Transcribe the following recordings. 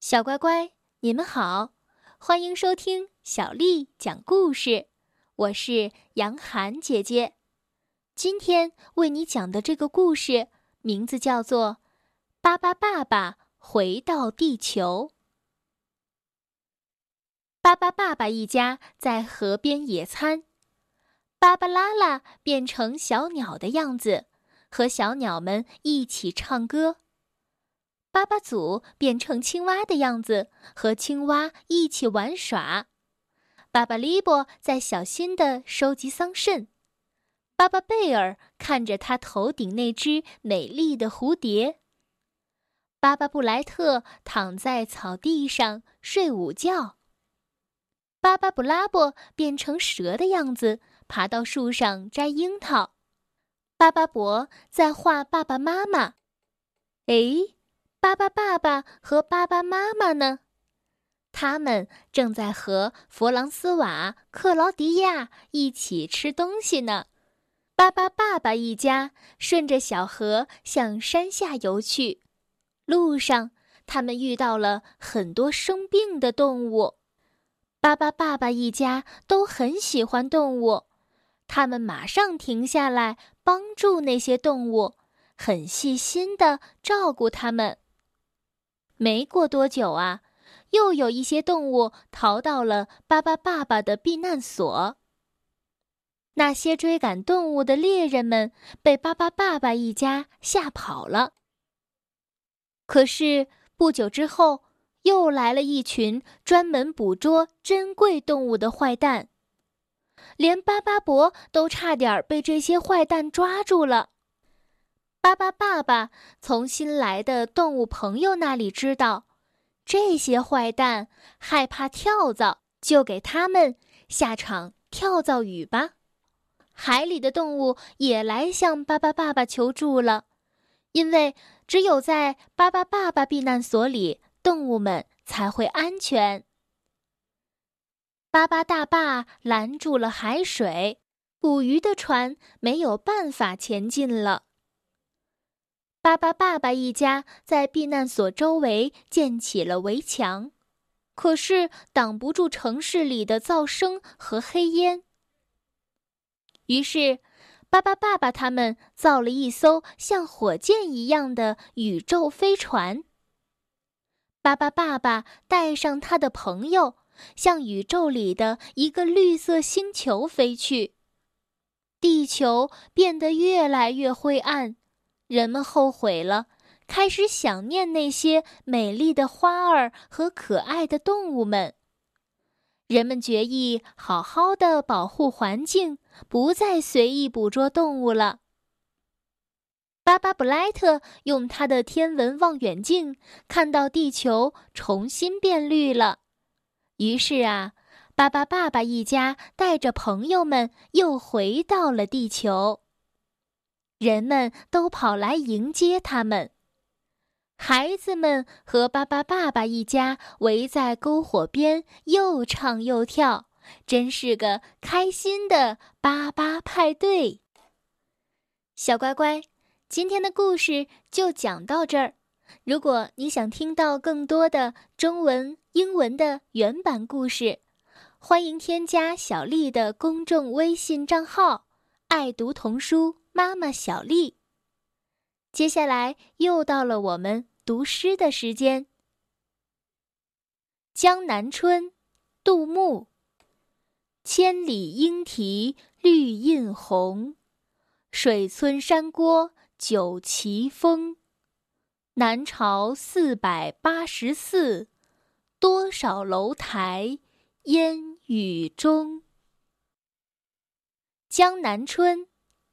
小乖乖，你们好，欢迎收听小丽讲故事。我是杨涵姐姐，今天为你讲的这个故事名字叫做《巴巴爸爸回到地球》。巴巴爸爸一家在河边野餐，芭芭拉拉变成小鸟的样子，和小鸟们一起唱歌。巴巴祖变成青蛙的样子，和青蛙一起玩耍。巴巴利波在小心地收集桑葚。巴巴贝尔看着他头顶那只美丽的蝴蝶。巴巴布莱特躺在草地上睡午觉。巴巴布拉伯变成蛇的样子，爬到树上摘樱桃。巴巴伯在画爸爸妈妈。哎。巴巴爸爸和巴巴妈妈呢？他们正在和弗朗斯瓦、克劳迪亚一起吃东西呢。巴巴爸爸一家顺着小河向山下游去，路上他们遇到了很多生病的动物。巴巴爸爸一家都很喜欢动物，他们马上停下来帮助那些动物，很细心的照顾它们。没过多久啊，又有一些动物逃到了巴巴爸爸的避难所。那些追赶动物的猎人们被巴巴爸爸一家吓跑了。可是不久之后，又来了一群专门捕捉珍贵动物的坏蛋，连巴巴伯都差点被这些坏蛋抓住了。巴巴爸爸从新来的动物朋友那里知道，这些坏蛋害怕跳蚤，就给他们下场跳蚤雨吧。海里的动物也来向巴巴爸爸求助了，因为只有在巴巴爸爸避难所里，动物们才会安全。巴巴大坝拦住了海水，捕鱼的船没有办法前进了。巴巴爸爸一家在避难所周围建起了围墙，可是挡不住城市里的噪声和黑烟。于是，巴巴爸爸他们造了一艘像火箭一样的宇宙飞船。巴巴爸爸带上他的朋友，向宇宙里的一个绿色星球飞去。地球变得越来越灰暗。人们后悔了，开始想念那些美丽的花儿和可爱的动物们。人们决意好好的保护环境，不再随意捕捉动物了。巴巴布莱特用他的天文望远镜看到地球重新变绿了，于是啊，巴巴爸爸一家带着朋友们又回到了地球。人们都跑来迎接他们，孩子们和巴巴爸爸一家围在篝火边，又唱又跳，真是个开心的巴巴派对。小乖乖，今天的故事就讲到这儿。如果你想听到更多的中文、英文的原版故事，欢迎添加小丽的公众微信账号“爱读童书”。妈妈小丽，接下来又到了我们读诗的时间。《江南春》，杜牧。千里莺啼绿映红，水村山郭酒旗风。南朝四百八十寺，多少楼台烟雨中。《江南春》。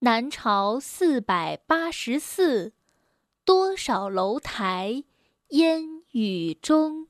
南朝四百八十寺，多少楼台烟雨中。